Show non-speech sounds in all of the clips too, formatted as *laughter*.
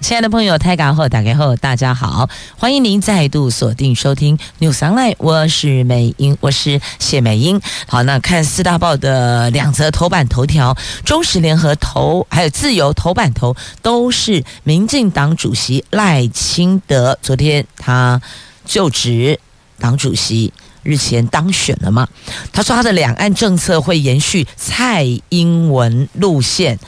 亲爱的朋友，台港后打开后，大家好，欢迎您再度锁定收听 News Online，我是美英，我是谢美英。好，那看四大报的两则头版头条，中时联合头还有自由头版头都是民进党主席赖清德，昨天他就职党主席。日前当选了吗？他说他的两岸政策会延续蔡英文路线，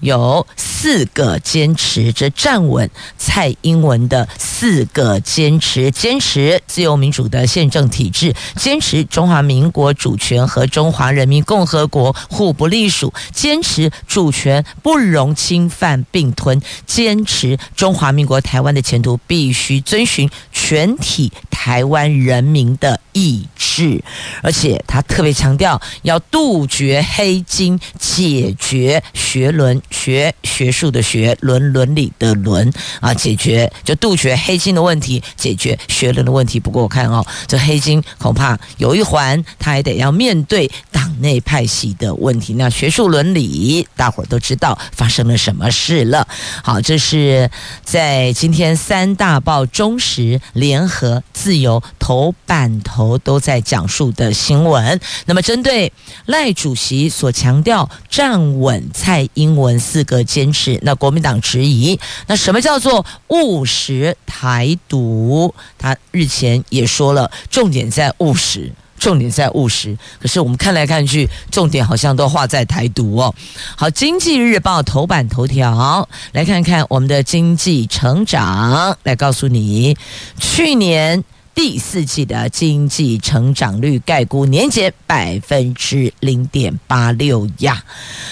有四个坚持，这站稳蔡英文的四个坚持：坚持自由民主的宪政体制，坚持中华民国主权和中华人民共和国互不隶属，坚持主权不容侵犯并吞，坚持中华民国台湾的前途必须遵循全体台湾人民的意志，而且他特别强调要杜绝黑金，解决学伦学学术的学伦伦理的伦啊，解决就杜绝黑金的问题，解决学伦的问题。不过我看哦，这黑金恐怕有一环，他还得要面对党内派系的问题。那学术伦理，大伙都知道发生了什么事了。好，这是在今天三大报中时联合自由头版头都在。讲述的新闻，那么针对赖主席所强调站稳蔡英文四个坚持，那国民党质疑，那什么叫做务实台独？他日前也说了，重点在务实，重点在务实。可是我们看来看去，重点好像都画在台独哦。好，《经济日报》头版头条，来看看我们的经济成长，来告诉你，去年。第四季的经济成长率概估年减百分之零点八六呀，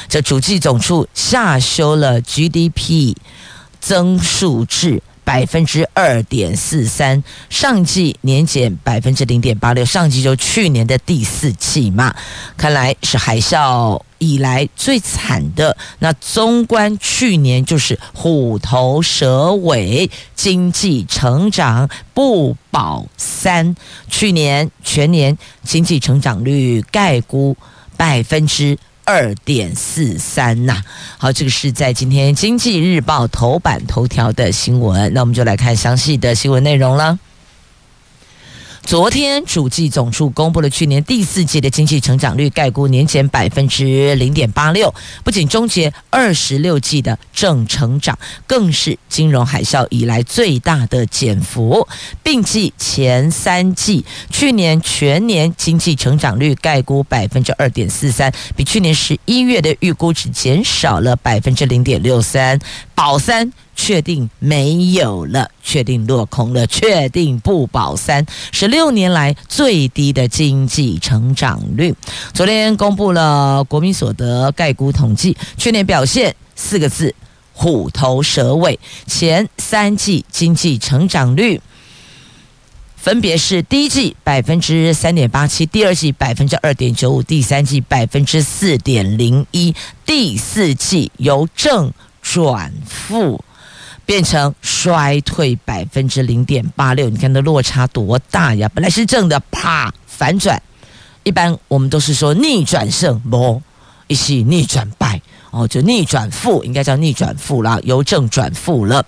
这主计总处下修了 GDP 增速至百分之二点四三，上季年减百分之零点八六，上季就去年的第四季嘛，看来是海啸以来最惨的。那纵观去年，就是虎头蛇尾，经济成长不保三。去年全年经济成长率概估百分之二点四三呐。好，这个是在今天《经济日报》头版头条的新闻。那我们就来看详细的新闻内容了。昨天，主计总处公布了去年第四季的经济成长率概估年减百分之零点八六，不仅终结二十六季的正成长，更是金融海啸以来最大的减幅。并计前三季去年全年经济成长率概估百分之二点四三，比去年十一月的预估值减少了百分之零点六三，保三。确定没有了，确定落空了，确定不保三，十六年来最低的经济成长率。昨天公布了国民所得概估统计，去年表现四个字：虎头蛇尾。前三季经济成长率分别是第一季百分之三点八七，第二季百分之二点九五，第三季百分之四点零一，第四季由正转负。变成衰退百分之零点八六，你看那落差多大呀！本来是正的，啪反转。一般我们都是说逆转胜，不，一起逆转败哦，就逆转负，应该叫逆转负啦，由正转负了。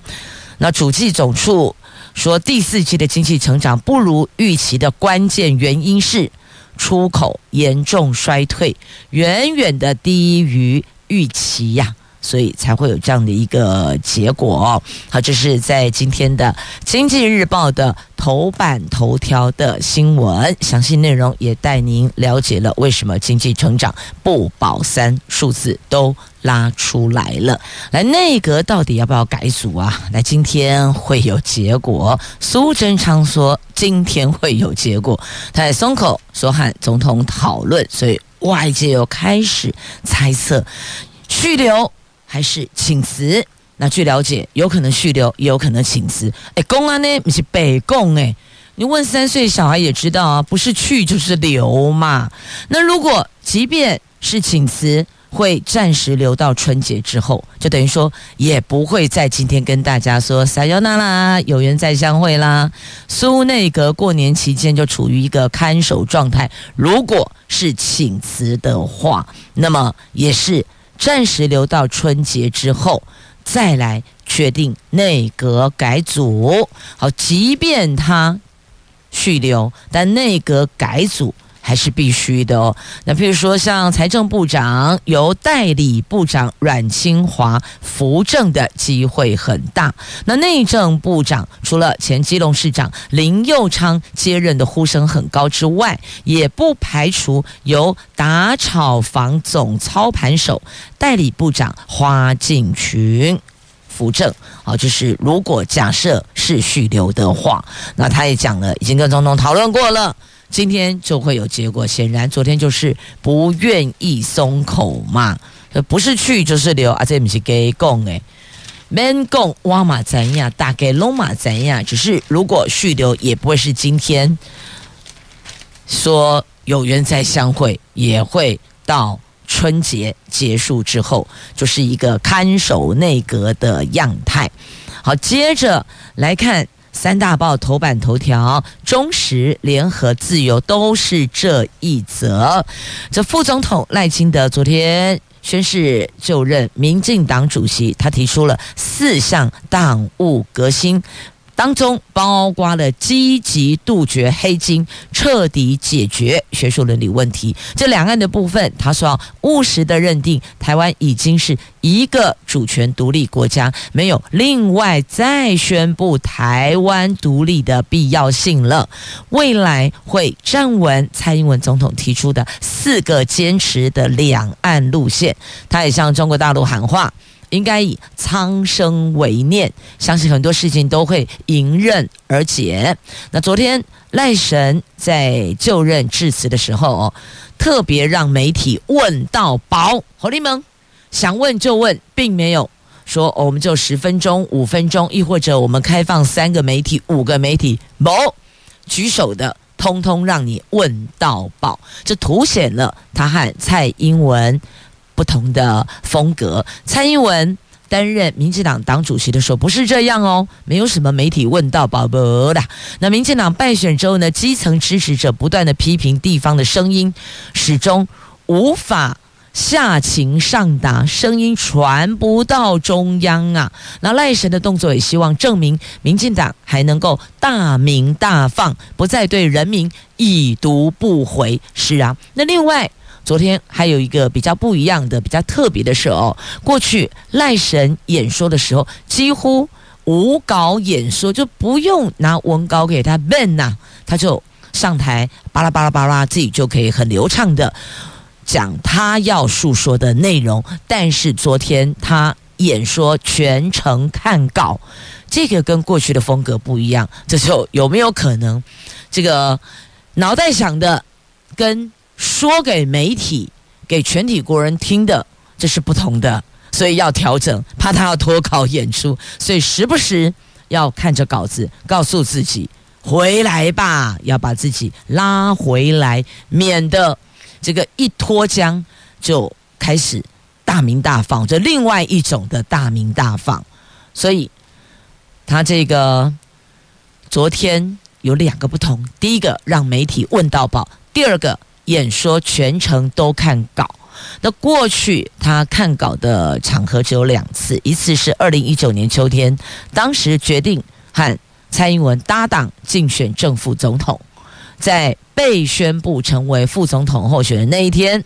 那主计总处说，第四季的经济成长不如预期的关键原因是出口严重衰退，远远的低于预期呀。所以才会有这样的一个结果。好，这是在今天的《经济日报》的头版头条的新闻，详细内容也带您了解了为什么经济成长不保三，数字都拉出来了。来，内阁到底要不要改组啊？来，今天会有结果。苏贞昌说今天会有结果，他在松口说和总统讨论，所以外界又开始猜测续留。还是请辞？那据了解，有可能续留，也有可能请辞。哎，公安呢？不是北共哎，你问三岁小孩也知道啊，不是去就是留嘛。那如果即便是请辞，会暂时留到春节之后，就等于说也不会在今天跟大家说撒由那拉，有缘再相会啦。苏内阁过年期间就处于一个看守状态，如果是请辞的话，那么也是暂时留到春节之后再来确定内阁改组。好，即便他续留，但内阁改组。还是必须的哦。那譬如说，像财政部长由代理部长阮清华扶正的机会很大。那内政部长除了前基隆市长林佑昌接任的呼声很高之外，也不排除由打炒房总操盘手代理部长花敬群扶正。好，就是如果假设是续留的话，那他也讲了，已经跟总统讨论过了。今天就会有结果。显然，昨天就是不愿意松口嘛，不是去就是留啊，这不是给讲诶，免讲哇嘛怎样，大概拢嘛怎样。只是如果续留，也不会是今天说有缘再相会，也会到春节结束之后，就是一个看守内阁的样态。好，接着来看。三大报头版头条，中时、联合、自由都是这一则。这副总统赖清德昨天宣誓就任民进党主席，他提出了四项党务革新。当中包括了积极杜绝黑金，彻底解决学术伦理问题。这两岸的部分，他说务实的认定，台湾已经是一个主权独立国家，没有另外再宣布台湾独立的必要性了。未来会站稳蔡英文总统提出的四个坚持的两岸路线。他也向中国大陆喊话。应该以苍生为念，相信很多事情都会迎刃而解。那昨天赖神在就任致辞的时候哦，特别让媒体问到饱，侯立蒙想问就问，并没有说、我们就十分钟、五分钟，亦或者我们开放三个媒体、五个媒体，某举手的，通通让你问到饱，这凸显了他和蔡英文。不同的风格。蔡英文担任民进党党主席的时候不是这样哦，没有什么媒体问到宝宝的。那民进党败选之后呢，基层支持者不断的批评地方的声音，始终无法下情上达，声音传不到中央啊。那赖神的动作也希望证明民进党还能够大鸣大放，不再对人民已读不回。是啊，那另外。昨天还有一个比较不一样的、比较特别的事哦。过去赖神演说的时候，几乎无稿演说，就不用拿文稿给他背呐，他就上台巴拉巴拉巴拉，自己就可以很流畅的讲他要述说的内容。但是昨天他演说全程看稿，这个跟过去的风格不一样。这时候有没有可能，这个脑袋想的跟？说给媒体、给全体国人听的，这是不同的，所以要调整，怕他要脱稿演出，所以时不时要看着稿子，告诉自己回来吧，要把自己拉回来，免得这个一脱缰就开始大鸣大放，这另外一种的大鸣大放。所以他这个昨天有两个不同，第一个让媒体问到爆，第二个。演说全程都看稿。那过去他看稿的场合只有两次，一次是二零一九年秋天，当时决定和蔡英文搭档竞选正副总统，在被宣布成为副总统候选人那一天，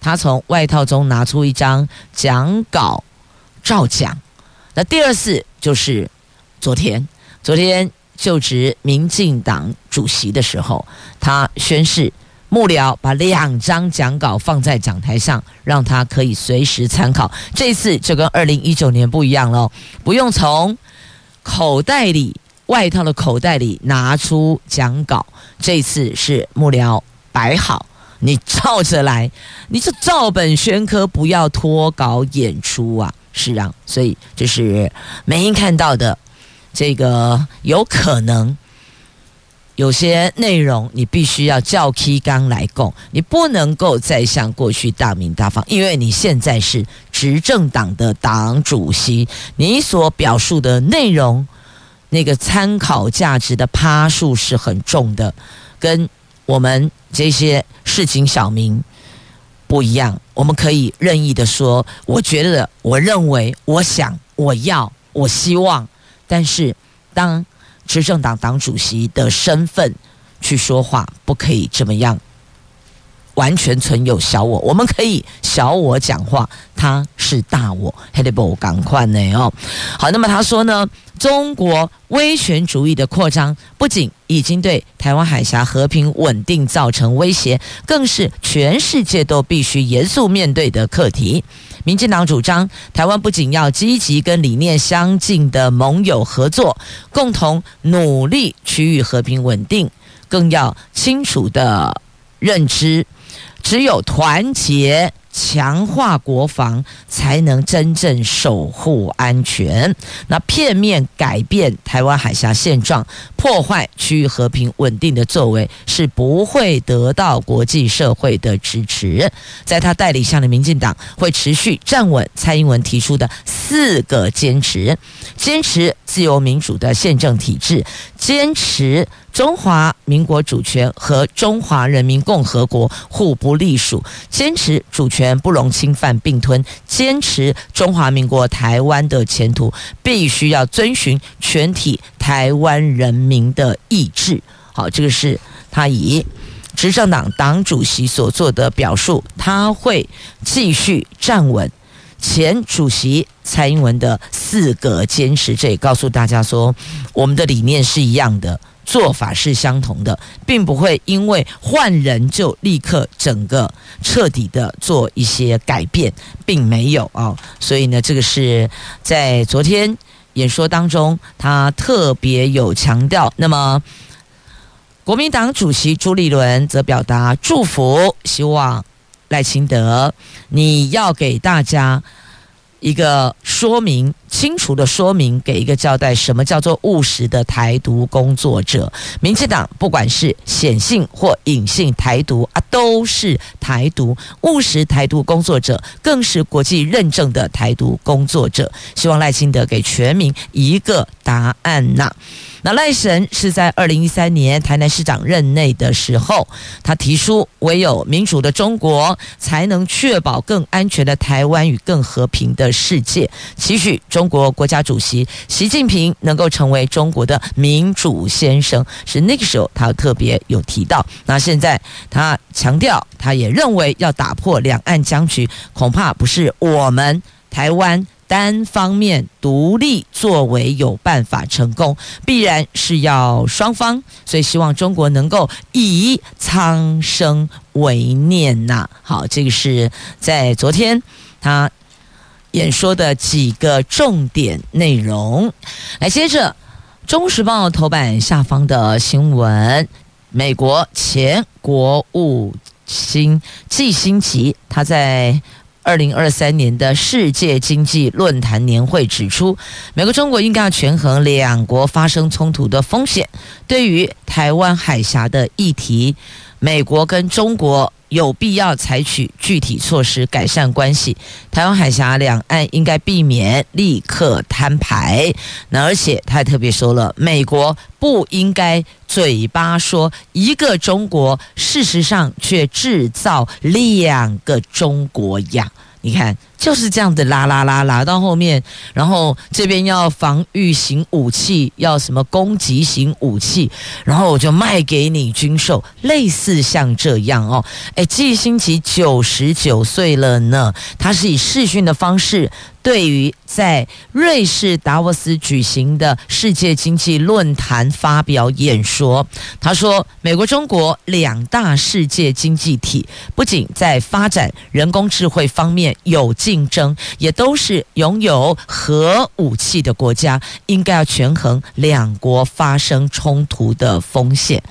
他从外套中拿出一张讲稿照讲。那第二次就是昨天，昨天就职民进党主席的时候，他宣誓。幕僚把两张讲稿放在讲台上，让他可以随时参考。这次就跟二零一九年不一样了，不用从口袋里、外套的口袋里拿出讲稿。这次是幕僚摆好，你照着来，你就照本宣科，不要脱稿演出啊！是啊，所以这是美英看到的，这个有可能。有些内容你必须要照起纲来供，你不能够再像过去大鸣大方，因为你现在是执政党的党主席，你所表述的内容，那个参考价值的趴数是很重的，跟我们这些市井小民不一样。我们可以任意的说，我觉得，我认为，我想，我要，我希望，但是当。执政党党主席的身份去说话，不可以这么样，完全存有小我。我们可以小我讲话，他是大我，还得不赶快呢哦。好，那么他说呢，中国威权主义的扩张不仅已经对台湾海峡和平稳定造成威胁，更是全世界都必须严肃面对的课题。民进党主张，台湾不仅要积极跟理念相近的盟友合作，共同努力区域和平稳定，更要清楚的认知，只有团结。强化国防，才能真正守护安全。那片面改变台湾海峡现状、破坏区域和平稳定的作为，是不会得到国际社会的支持。在他带领下的民进党会持续站稳蔡英文提出的四个坚持：坚持自由民主的宪政体制，坚持。中华民国主权和中华人民共和国互不隶属，坚持主权不容侵犯并吞，坚持中华民国台湾的前途必须要遵循全体台湾人民的意志。好，这个是他以执政党党主席所做的表述，他会继续站稳前主席蔡英文的四个坚持。这也告诉大家说，我们的理念是一样的。做法是相同的，并不会因为换人就立刻整个彻底的做一些改变，并没有啊、所以呢，这个是在昨天演说当中，他特别有强调。那么，国民党主席朱立伦则表达祝福，希望赖清德你要给大家。一个说明清楚的说明，给一个交代，什么叫做务实的台独工作者？民进党不管是显性或隐性台独啊，都是台独务实台独工作者，更是国际认证的台独工作者。希望赖清德给全民一个答案呐、那赖神是在二零一三年台南市长任内的时候，他提出唯有民主的中国才能确保更安全的台湾与更和平的世界，期许中国国家主席习近平能够成为中国的民主先生。是那个时候他特别有提到。那现在他强调，他也认为要打破两岸僵局，恐怕不是我们台湾。单方面独立作为有办法成功，必然是要双方，所以希望中国能够以苍生为念呐。好，这个是在昨天他演说的几个重点内容。来，接着《中时报》头版下方的新闻：美国前国务卿季辛吉他在。二零二三年的世界经济论坛年会指出，美国、中国应该要权衡两国发生冲突的风险。对于台湾海峡的议题，美国跟中国。有必要采取具体措施改善关系。台湾海峡两岸应该避免立刻摊牌。那而且他还特别说了，美国不应该嘴巴说一个中国，事实上却制造两个中国样。你看。就是这样的，拉拉拉拉到后面，然后这边要防御型武器，要什么攻击型武器，然后我就卖给你军售，类似像这样哦。诶，季辛奇九十九岁了呢，他是以视讯的方式。对于在瑞士达沃斯举行的世界经济论坛发表演说，他说：“美国、中国两大世界经济体不仅在发展人工智慧方面有竞争，也都是拥有核武器的国家，应该要权衡两国发生冲突的风险。”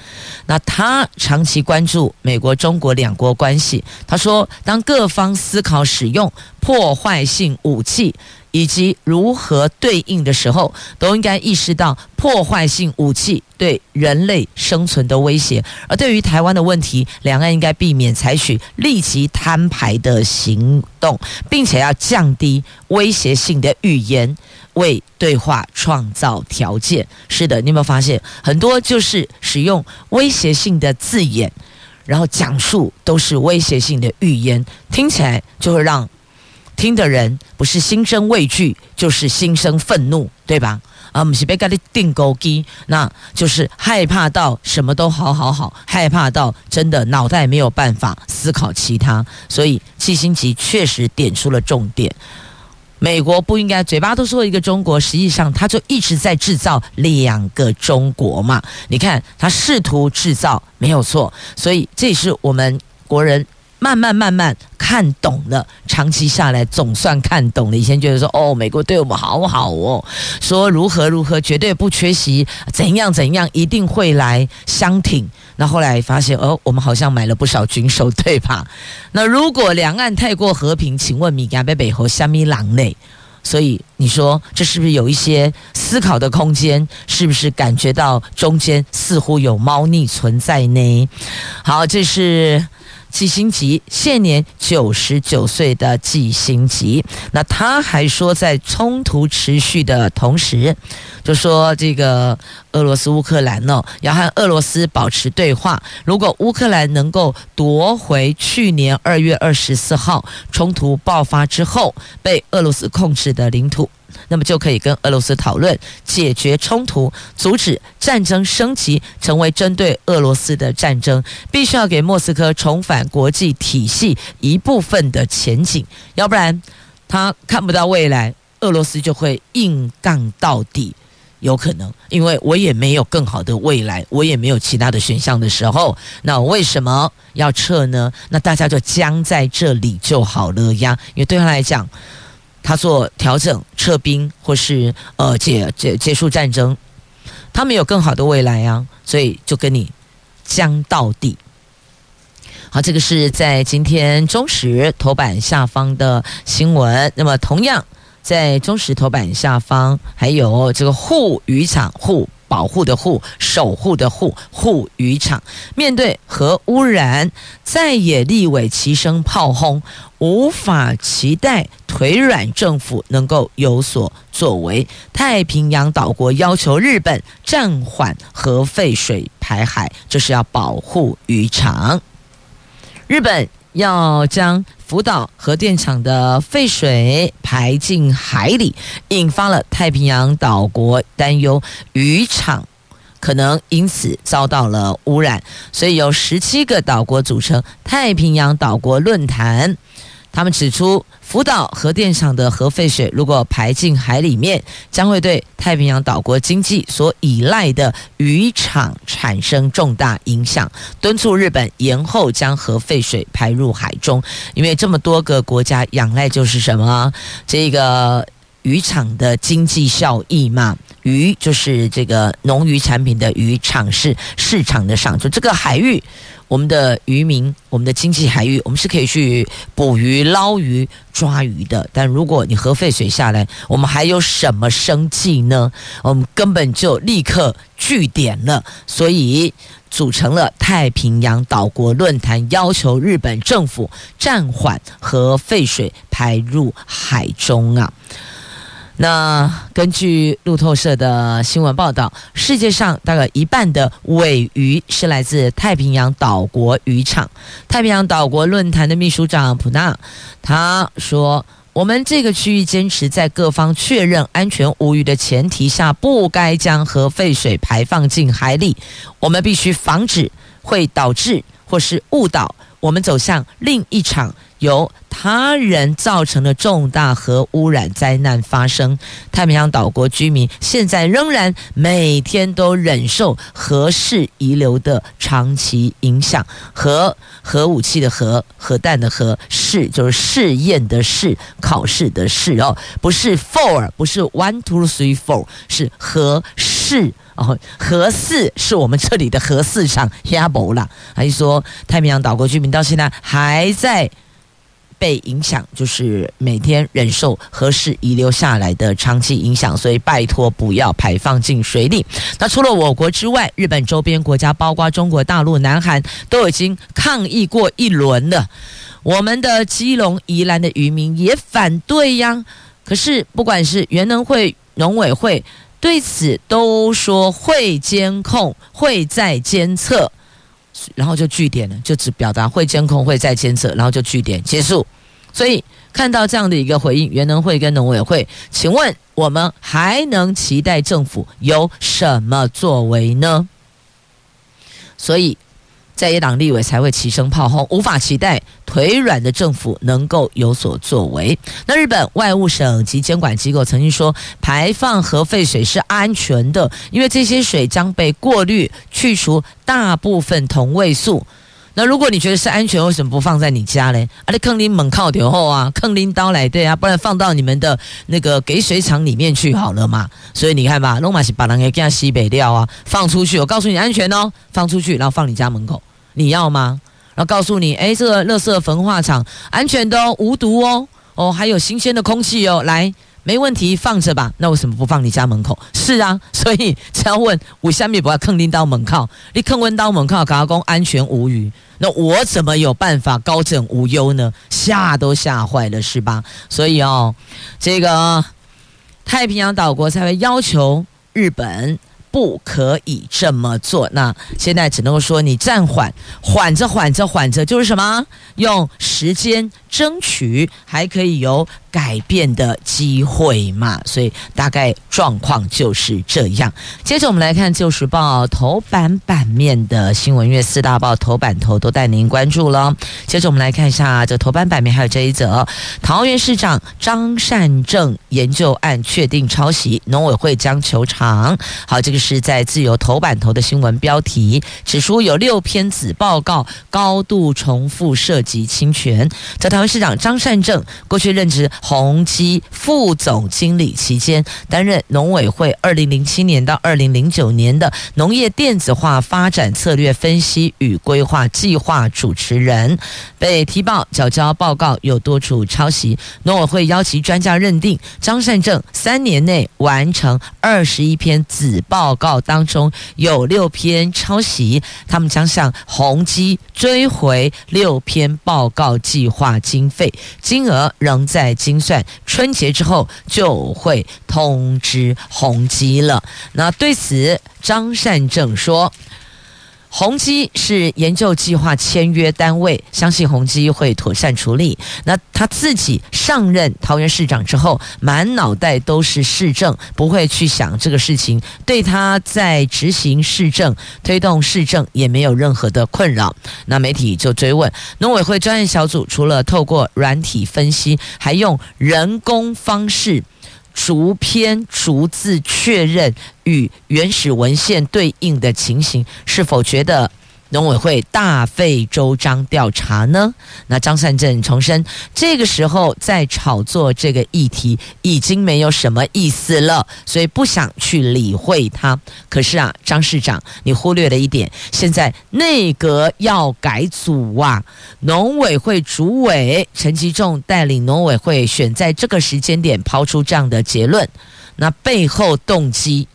那他长期关注美国、中国两国关系，他说：“当各方思考使用。”破坏性武器，以及如何对应的时候，都应该意识到破坏性武器对人类生存的威胁。而对于台湾的问题，两岸应该避免采取立即摊牌的行动，并且要降低威胁性的语言，为对话创造条件。是的，你有没有发现很多就是使用威胁性的字眼？然后讲述都是威胁性的语言，听起来就会让听的人不是心生畏惧，就是心生愤怒，对吧？啊，我们是被给你钉孤枝，那就是害怕到什么都好好好，害怕到真的脑袋没有办法思考其他。所以季辛吉确实点出了重点。美国不应该嘴巴都说一个中国，实际上他就一直在制造两个中国嘛。你看他试图制造没有错，所以这是我们国人慢慢慢慢看懂了，长期下来总算看懂了。以前觉得说哦，美国对我们好好哦，说如何如何，绝对不缺席，怎样怎样，一定会来相挺。那后来发现，哦，我们好像买了不少军售，对吧？那如果两岸太过和平，请问米加贝贝和虾米狼内？所以你说这是不是有一些思考的空间？是不是感觉到中间似乎有猫腻存在呢？好，这是。季辛吉现年九十九岁的季辛吉，那他还说，在冲突持续的同时，就说这个俄罗斯乌克兰呢，要和俄罗斯保持对话。如果乌克兰能够夺回去年二月二十四号冲突爆发之后被俄罗斯控制的领土。那么就可以跟俄罗斯讨论解决冲突，阻止战争升级成为针对俄罗斯的战争。必须要给莫斯科重返国际体系一部分的前景，要不然他看不到未来，俄罗斯就会硬杠到底。有可能，因为我也没有更好的未来，我也没有其他的选项的时候，那为什么要撤呢？那大家就僵在这里就好了呀，因为对他来讲。他做调整、撤兵，或是呃结结结束战争，他没有更好的未来啊，所以就跟你僵到底。好，这个是在今天中时头版下方的新闻。那么，同样在中时头版下方还有这个护渔场护。保护的护，守护的护，护渔场面对核污染，在野立委齐声炮轰，无法期待腿软政府能够有所作为。太平洋岛国要求日本暂缓核废水排海，这是要保护渔场。日本要将福岛核电厂的废水排进海里，引发了太平洋岛国担忧渔场可能因此遭到了污染，所以由十七个岛国组成太平洋岛国论坛。他们指出，福岛核电厂的核废水如果排进海里面，将会对太平洋岛国经济所依赖的渔场产生重大影响，敦促日本延后将核废水排入海中。因为这么多个国家仰赖就是什么？这个渔场的经济效益嘛。鱼就是这个农渔产品的渔场，是市场的场，就这个海域。我们的渔民，我们的经济海域，我们是可以去捕鱼、捞鱼、抓鱼的。但如果你核废水下来，我们还有什么生计呢？我们根本就立刻据点了。所以组成了太平洋岛国论坛，要求日本政府暂缓核废水排入海中啊。那根据路透社的新闻报道，世界上大概一半的尾鱼是来自太平洋岛国渔场。太平洋岛国论坛的秘书长普纳他说：“我们这个区域坚持在各方确认安全无虞的前提下，不该将核废水排放进海里。我们必须防止会导致或是误导我们走向另一场。”由他人造成的重大核污染灾难发生，太平洋岛国居民现在仍然每天都忍受核试遗留的长期影响。核核武器的核，核弹的核，试就是试验的试，考试的试哦，不是 four，不是 one two three four，是核试哦。核四是我们这里的核四厂，亚博啦。还是说太平洋岛国居民到现在还在？被影响，就是每天忍受核试遗留下来的长期影响，所以拜托不要排放进水里。那除了我国之外，日本周边国家，包括中国大陆、南韩，都已经抗议过一轮了。我们的基隆、宜兰的渔民也反对呀。可是不管是原能会、农委会，对此都说会监控、会再监测。然后就据点了，就只表达会监控、会再监测，然后就据点结束。所以看到这样的一个回应，原能会跟农委会，请问我们还能期待政府有什么作为呢？所以。在野党立委才会齐声炮轰，无法期待腿软的政府能够有所作为。那日本外务省及监管机构曾经说，排放核废水是安全的，因为这些水将被过滤，去除大部分同位素。那如果你觉得是安全，为什么不放在你家嘞？啊，你坑林猛靠点后啊，*laughs* 坑林刀来对啊，不然放到你们的那个给水厂里面去好了嘛。所以你看吧，龙马是把人给给西北掉啊，放出去，我告诉你安全哦，放出去，然后放你家门口。你要吗？然后告诉你，哎，这个垃圾焚化厂安全的哦，无毒哦，哦，还有新鲜的空气哦，来，没问题，放着吧。那为什么不放你家门口？是啊，*laughs* 所以只要问我下面不要坑拎刀门靠，你坑温刀门靠，搞工安全无虞，那我怎么有办法高枕无忧呢？吓都吓坏了，是吧？所以哦，这个太平洋岛国才会要求日本。不可以这么做。那现在只能够说你暂缓，缓着缓着缓着，就是什么？用时间争取，还可以有改变的机会嘛。所以大概状况就是这样。接着我们来看《旧时报》头版版面的新闻，月四大报头版头都带您关注了。接着我们来看一下这头版版面，还有这一则：桃园市长张善政研究案确定抄袭，农委会将求偿。好，这个是。在自由头版头的新闻标题指出，有六篇子报告高度重复，涉及侵权。在台湾市长张善政过去任职宏基副总经理期间，担任农委会二零零七年到二零零九年的农业电子化发展策略分析与规划计划主持人，被提报缴交报告有多处抄袭。农委会邀集专家认定，张善政三年内完成二十一篇子报。告当中有六篇抄袭，他们将向宏基追回六篇报告计划经费，金额仍在精算，春节之后就会通知宏基了。那对此，张善政说。宏基是研究计划签约单位，相信宏基会妥善处理。那他自己上任桃园市长之后，满脑袋都是市政，不会去想这个事情，对他在执行市政、推动市政也没有任何的困扰。那媒体就追问，农委会专业小组除了透过软体分析，还用人工方式。逐篇逐字确认与原始文献对应的情形，是否觉得农委会大费周章调查呢？那张善政重申，这个时候在炒作这个议题已经没有什么意思了，所以不想去理会它。可是啊，张市长，你忽略了一点，现在内阁要改组啊，农委会主委陈吉仲带领农委会选在这个时间点抛出这样的结论，那背后动机？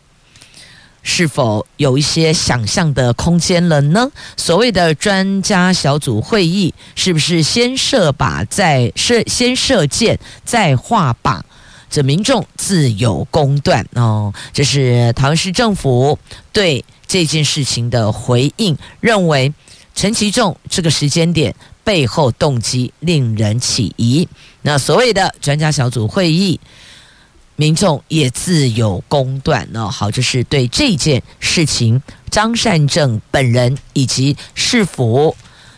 是否有一些想象的空间了呢？所谓的专家小组会议，是不是先设靶再射，先射箭再画靶？这民众自有公断哦。这是桃园市政府对这件事情的回应，认为陈其仲这个时间点背后动机令人起疑。那所谓的专家小组会议。民众也自有公断呢。好，这是对这件事情张善政本人以及市府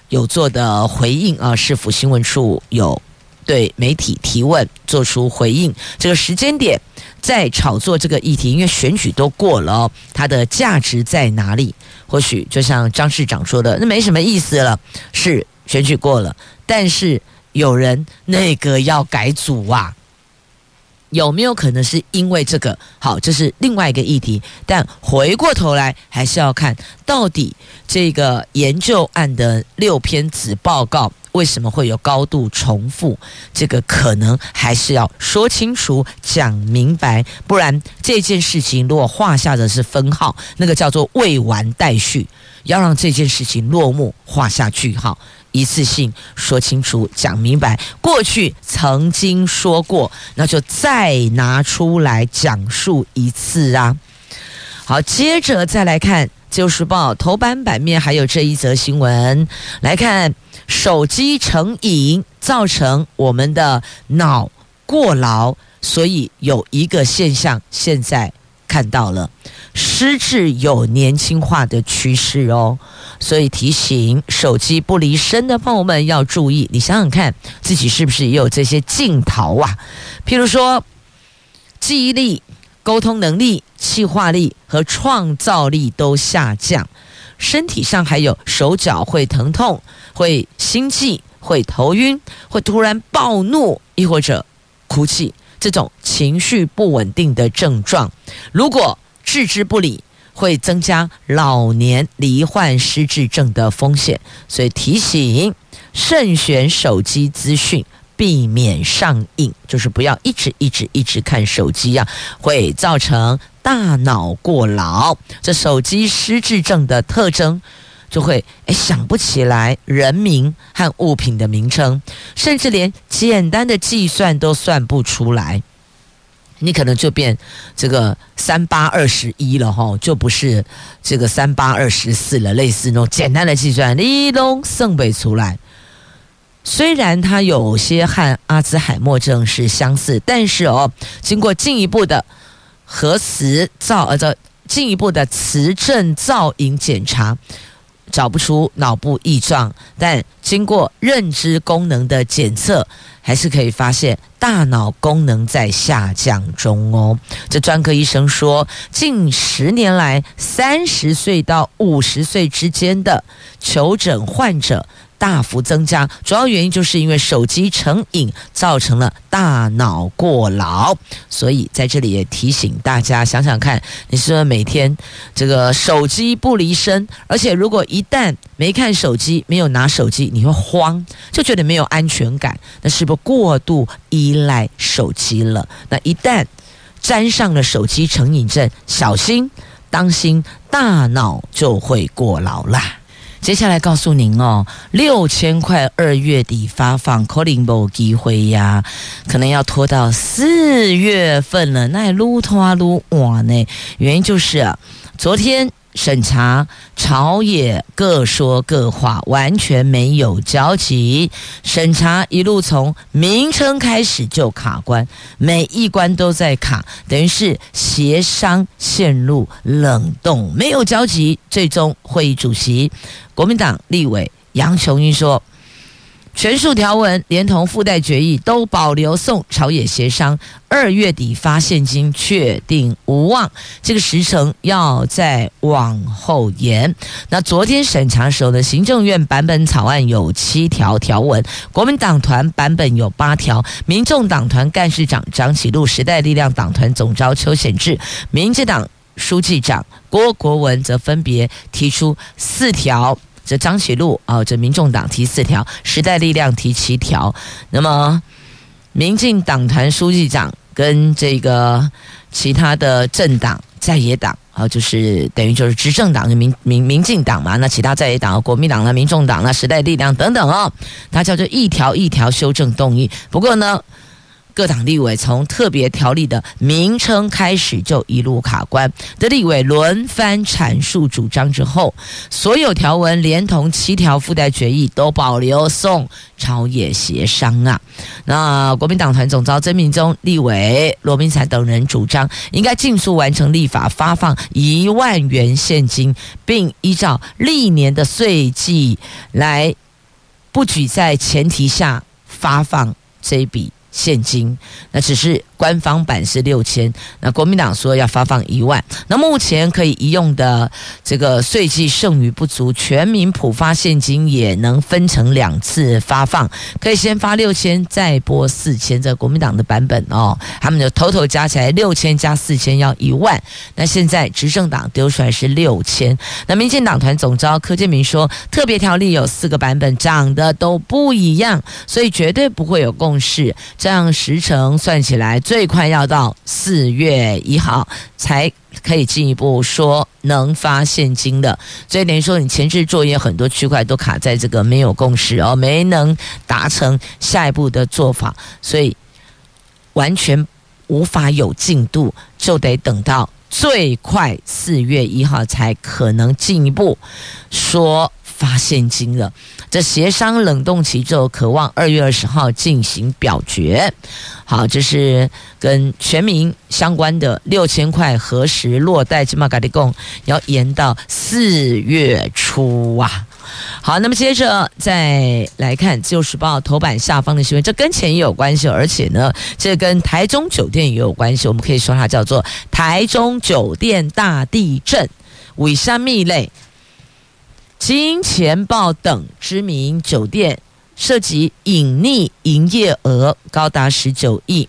有做的回应啊。市府新闻处有对媒体提问做出回应。这个时间点在炒作这个议题，因为选举都过了，它的价值在哪里？或许就像张市长说的，那没什么意思了。是选举过了，但是有人那个要改组啊。有没有可能是因为这个？好，这是另外一个议题。但回过头来，还是要看到底这个研究案的六篇子报告为什么会有高度重复？这个可能还是要说清楚、讲明白，不然这件事情如果画下的是分号，那个叫做未完待续。要让这件事情落幕，画下句号，一次性说清楚、讲明白。过去曾经说过，那就再拿出来讲述一次啊。好，接着再来看《自由时报》头版版面，还有这一则新闻，来看。手机成瘾造成我们的脑过劳，所以有一个现象，现在看到了失智有年轻化的趋势哦。所以提醒手机不离身的朋友们要注意，你想想看，自己是不是也有这些镜头啊？譬如说，记忆力、沟通能力、企划力和创造力都下降，身体上还有手脚会疼痛。会心悸，会头晕，会突然暴怒，亦或者哭泣，这种情绪不稳定的症状，如果置之不理，会增加老年罹患失智症的风险。所以提醒，慎选手机资讯，避免上瘾，就是不要一直一直一直看手机呀、会造成大脑过劳。这手机失智症的特征。就会诶想不起来人名和物品的名称，甚至连简单的计算都算不出来。你可能就变这个三八二十一了哈，就不是这个三八二十四了。类似那种简单的计算，你都算不出来。虽然它有些和阿兹海默症是相似，但是哦，经过进一步的核磁造呃，这进一步的磁振造影检查。找不出脑部异状，但经过认知功能的检测，还是可以发现大脑功能在下降中哦。这专科医生说，近十年来，三十岁到五十岁之间的求诊患者。大幅增加，主要原因就是因为手机成瘾造成了大脑过劳，所以在这里也提醒大家想想看，你是不是每天这个手机不离身？而且如果一旦没看手机、没有拿手机，你会慌，就觉得没有安全感，那是不是过度依赖手机了？那一旦沾上了手机成瘾症，小心当心，大脑就会过劳啦。接下来告诉您哦，六千块二月底发放，可能没机会呀，可能要拖到四月份了。那撸拖撸哇呢？原因就是啊，昨天。审查朝野各说各话，完全没有交集。审查一路从名称开始就卡关，每一关都在卡，等于是协商陷入冷冻，没有交集。最终会议主席国民党立委杨琼英说。全数条文连同附带决议都保留送朝野协商，二月底发现金确定无望。这个时程要再往后延。那昨天审查的时候呢，行政院版本草案有七条条文，国民党团版本有八条，民众党团干事长张启禄、时代力量党团总召邱显智、民进党书记长郭国文则分别提出四条。这张启禄啊，这民众党提四条，时代力量提七条。那么，民进党团书记长跟这个其他的政党在野党啊，就是等于就是执政党的民民民进党嘛，那其他在野党国民党呢、民众党呢、时代力量等等哦，他叫做一条一条修正动议。不过呢。各党立委从特别条例的名称开始就一路卡关，的立委轮番阐述主张之后，所有条文连同七条附带决议都保留送朝野协商啊。那国民党团总召曾明忠、立委罗明才等人主张，应该尽速完成立法，发放一万元现金，并依照历年的岁计来不举在前提下发放这笔。现金，那只是官方版是六千，那国民党说要发放一万。那目前可以移用的这个税计剩余不足，全民普发现金也能分成两次发放，可以先发六千，再拨四千。这国民党的版本哦，他们就偷偷加起来六千加四千要一万。那现在执政党丢出来是六千。那民进党团总召柯建铭说，特别条例有四个版本，长得都不一样，所以绝对不会有共识。这样时程算起来。最快要到四月一号才可以进一步说能发现金的，所以等于说你前置作业很多区块都卡在这个没有共识哦，没能达成下一步的做法，所以完全无法有进度，就得等到最快四月一号才可能进一步说发现金了。这协商冷冻期之后，渴望二月二十号进行表决。好，这是跟全民相关的六千块何时落袋？起码赶得要延到四月初啊。好，那么接着再来看《自由时报》头版下方的新闻，这跟钱也有关系，而且呢，这跟台中酒店也有关系。我们可以说它叫做台中酒店大地震，为什么类？金钱豹等知名酒店涉及隐匿营业额高达十九亿，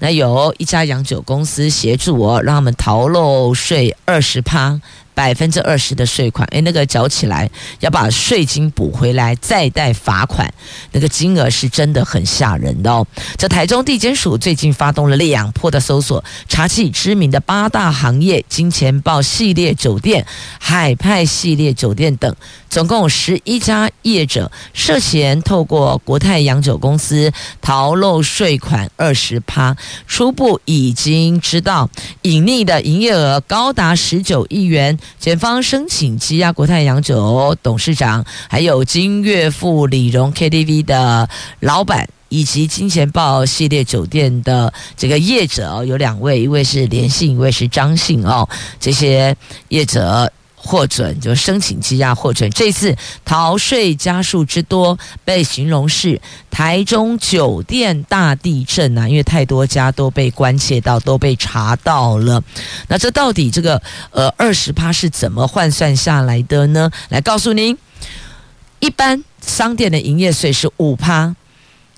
那有一家洋酒公司协助我，让他们逃漏税二十趴。百分之二十的税款，诶，那个缴起来要把税金补回来，再带罚款，那个金额是真的很吓人的哦。这台中地检署最近发动了两波的搜索，查起知名的八大行业、金钱豹系列酒店、海派系列酒店等，总共十一家业者涉嫌透过国泰洋酒公司逃漏税款二十趴，初步已经知道隐匿的营业额高达十九亿元。检方申请羁押国泰洋酒董事长，还有金悦富李荣 KTV 的老板，以及金钱豹系列酒店的这个业者哦，有两位，一位是连姓，一位是张姓哦，这些业者。获准就申请羁押获准，这次逃税家数之多，被形容是台中酒店大地震啊！因为太多家都被关切到，都被查到了。那这到底这个呃二十趴是怎么换算下来的呢？来告诉您，一般商店的营业税是五趴，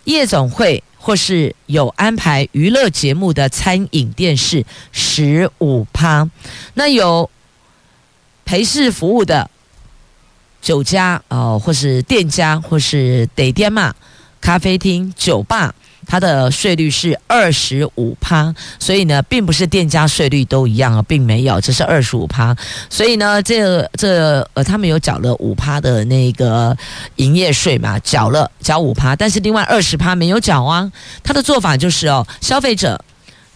夜总会或是有安排娱乐节目的餐饮店是十五趴，那有。陪侍服务的酒家哦，或是店家，或是得店嘛，咖啡厅、酒吧，它的税率是二十五趴，所以呢，并不是店家税率都一样啊，并没有，这是二十五趴。所以呢，这这呃，他们有缴了五趴的那个营业税嘛，缴了缴五趴，但是另外二十趴没有缴啊。他的做法就是哦，消费者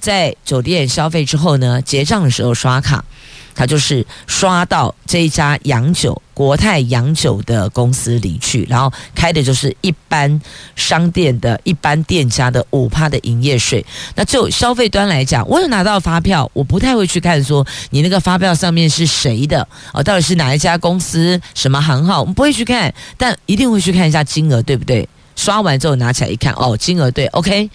在酒店消费之后呢，结账的时候刷卡。他就是刷到这一家洋酒国泰洋酒的公司里去，然后开的就是一般商店的一般店家的五趴的营业税。那就消费端来讲，我有拿到发票，我不太会去看说你那个发票上面是谁的哦，到底是哪一家公司什么行号，我们不会去看，但一定会去看一下金额对不对？刷完之后拿起来一看，哦，金额对，OK。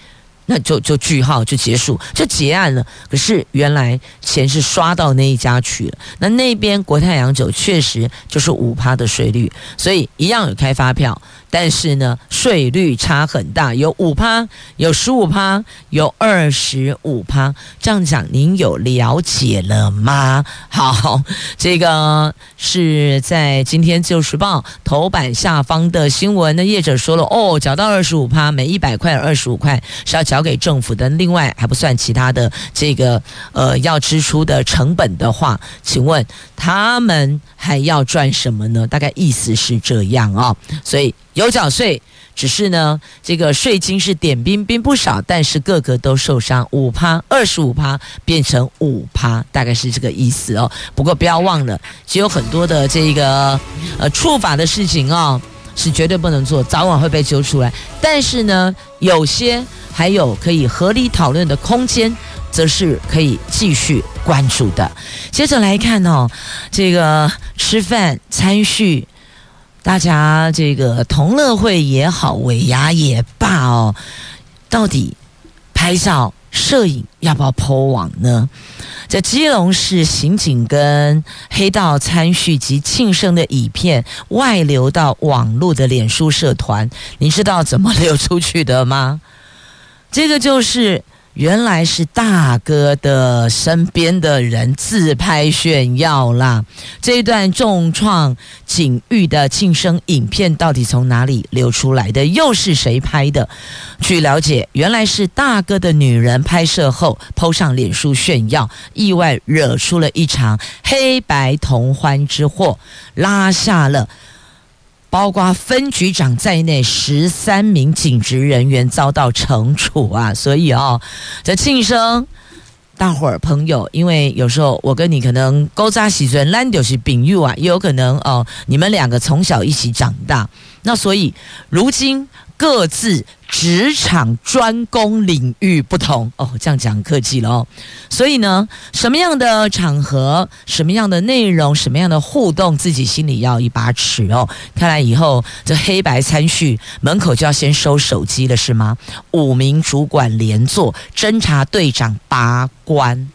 那就就句号就结束就结案了。可是原来钱是刷到那一家去了。那那边国泰洋酒确实就是五趴的税率，所以一样有开发票。但是呢，税率差很大，有五趴，有十五趴，有二十五趴。这样讲，您有了解了吗？好，这个是在今天《自由时报》头版下方的新闻。那业者说了，哦，缴到二十五趴，每一百块二十五块是要缴给政府的。另外还不算其他的这个呃要支出的成本的话，请问他们还要赚什么呢？大概意思是这样啊、所以。有缴税，只是呢，这个税金是点兵兵不少，但是个个都受伤，五趴、二十五趴变成五趴，大概是这个意思哦。不过不要忘了，其实有很多的这个呃触法的事情哦，是绝对不能做，早晚会被揪出来。但是呢，有些还有可以合理讨论的空间，则是可以继续关注的。接着来看哦，这个吃饭餐叙。大家这个同乐会也好，尾牙也罢哦，到底拍照摄影要不要 po 网呢？在基隆市刑警跟黑道参叙及庆生的影片外流到网络的脸书社团，你知道怎么 *laughs* 流出去的吗？这个就是。原来是大哥的身边的人自拍炫耀啦！这一段重创警誉的庆生影片到底从哪里流出来的？又是谁拍的？据了解，原来是大哥的女人拍摄后 PO 上脸书炫耀，意外惹出了一场黑白同欢之祸，拉下了。包括分局长在内十三名警职人员遭到惩处啊！所以哦，这庆生，大伙儿朋友，因为有时候我跟你可能勾扎喜尊烂丢是丙玉啊，也有可能哦，你们两个从小一起长大，那所以如今。各自职场专攻领域不同哦，这样讲客气了哦。所以呢，什么样的场合、什么样的内容、什么样的互动，自己心里要一把尺哦。看来以后这黑白参叙门口就要先收手机了，是吗？五名主管连坐，侦查队长拔关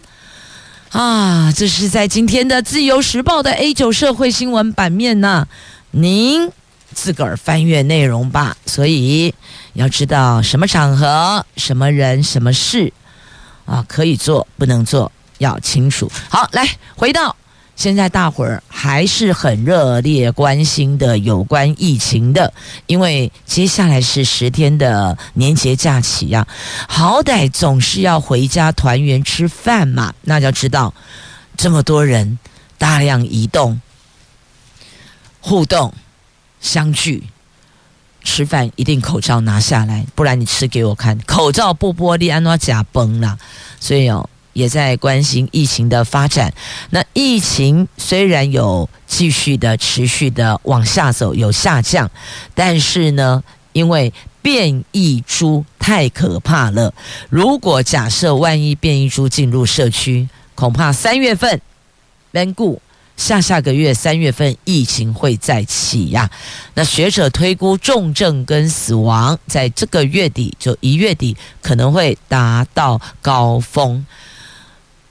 啊！这是在今天的《自由时报》的 A 九社会新闻版面呢。您。自个儿翻阅内容吧，所以要知道什么场合、什么人、什么事啊，可以做，不能做，要清楚。好，来回到现在，大伙儿还是很热烈关心的有关疫情的，因为接下来是十天的年节假期呀，好歹总是要回家团圆吃饭嘛。那就要知道这么多人大量移动、互动。相聚吃饭一定口罩拿下来，不然你吃给我看。口罩不剥离安怎假崩了，所以哦，也在关心疫情的发展。那疫情虽然有继续的持续的往下走，有下降，但是呢，因为变异株太可怕了。如果假设万一变异株进入社区，恐怕三月份变故。下下个月三月份疫情会再起呀、那学者推估重症跟死亡在这个月底就一月底可能会达到高峰，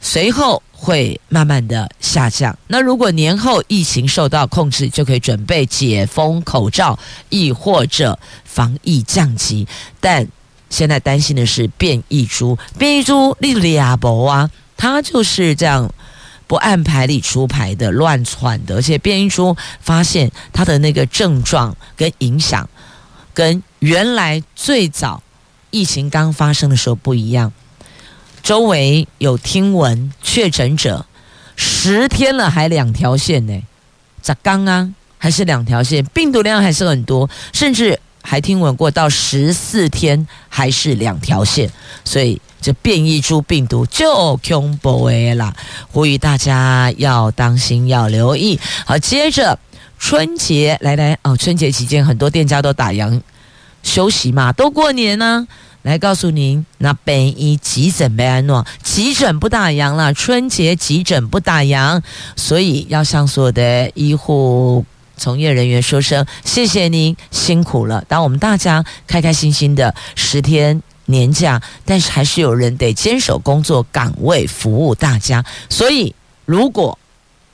随后会慢慢的下降。那如果年后疫情受到控制，就可以准备解封口罩，亦或者防疫降级。但现在担心的是变异株，变异株利亚博啊，它就是这样。不按牌理出牌的乱窜的，而且变异株发现它的那个症状跟影响，跟原来最早疫情刚发生的时候不一样。周围有听闻确诊者十天了还两条线呢，咋刚啊？还是两条线，病毒量还是很多，甚至还听闻过到十四天还是两条线，所以。这变异株病毒就恐怖的啦，呼吁大家要当心，要留意。好，接着春节来来哦，春节期间很多店家都打烊休息嘛，都过年呢、来告诉您，那本医急诊没安诺，急诊不打烊了，春节急诊不打烊，所以要向所有的医护从业人员说声谢谢您辛苦了，当我们大家开开心心的十天。年假，但是还是有人得坚守工作岗位，服务大家。所以，如果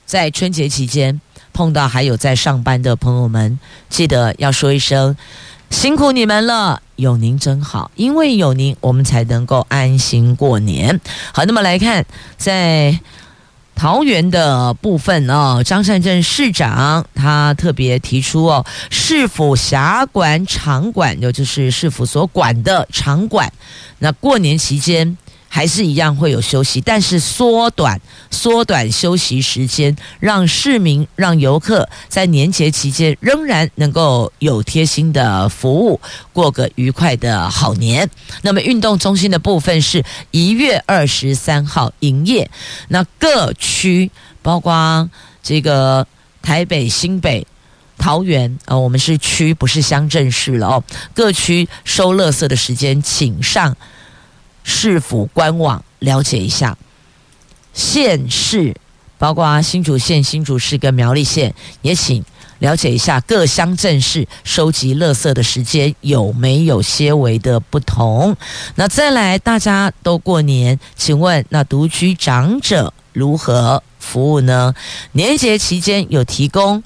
在春节期间碰到还有在上班的朋友们，记得要说一声辛苦你们了，有您真好，因为有您，我们才能够安心过年。好，那么来看在。桃园的部分哦，张善镇市长他特别提出哦，市府辖管场馆，也就是市府所管的场馆，那过年期间。还是一样会有休息，但是缩短缩短休息时间，让市民、让游客在年节期间仍然能够有贴心的服务，过个愉快的好年。那么运动中心的部分是一月二十三号营业，那各区包括这个台北、新北、桃园，呃，我们是区不是乡镇市了哦。各区收垃圾的时间，请上。市府官网了解一下，县市包括新竹县、新竹市跟苗栗县，也请了解一下各乡镇市收集垃圾的时间有没有些微的不同。那再来，大家都过年，请问那独居长者如何服务呢？年节期间有提供。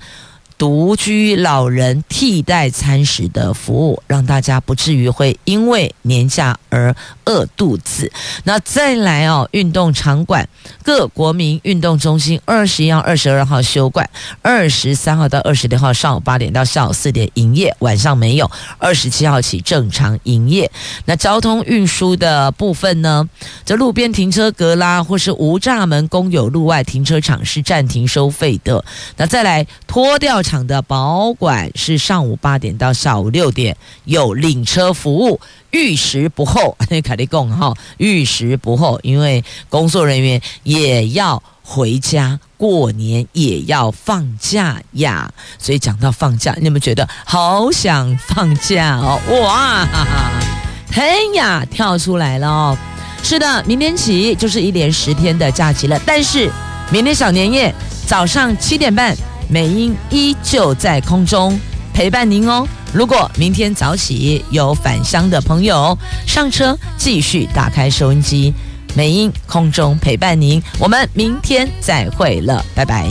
独居老人替代餐食的服务，让大家不至于会因为年假而饿肚子。那再来哦，运动场馆各国民运动中心二十一号、二十二号休馆，二十三号到二十六号上午八点到下午四点营业，晚上没有。二十七号起正常营业。那交通运输的部分呢？这路边停车格啦，或是无栅门公有路外停车场是暂停收费的。那再来拖吊场的保管是上午八点到下午六点，有领车服务，遇时不候。那凯利贡哈，逾时不候，因为工作人员也要回家过年，也要放假呀。所以讲到放假，你们觉得好想放假哦？哇，*laughs* 嘿呀，跳出来了哦！是的，明天起就是一连十天的假期了。但是明天小年夜早上七点半。美英依旧在空中陪伴您哦。如果明天早起有返乡的朋友，上车继续打开收音机，美音空中陪伴您。我们明天再会了，拜拜。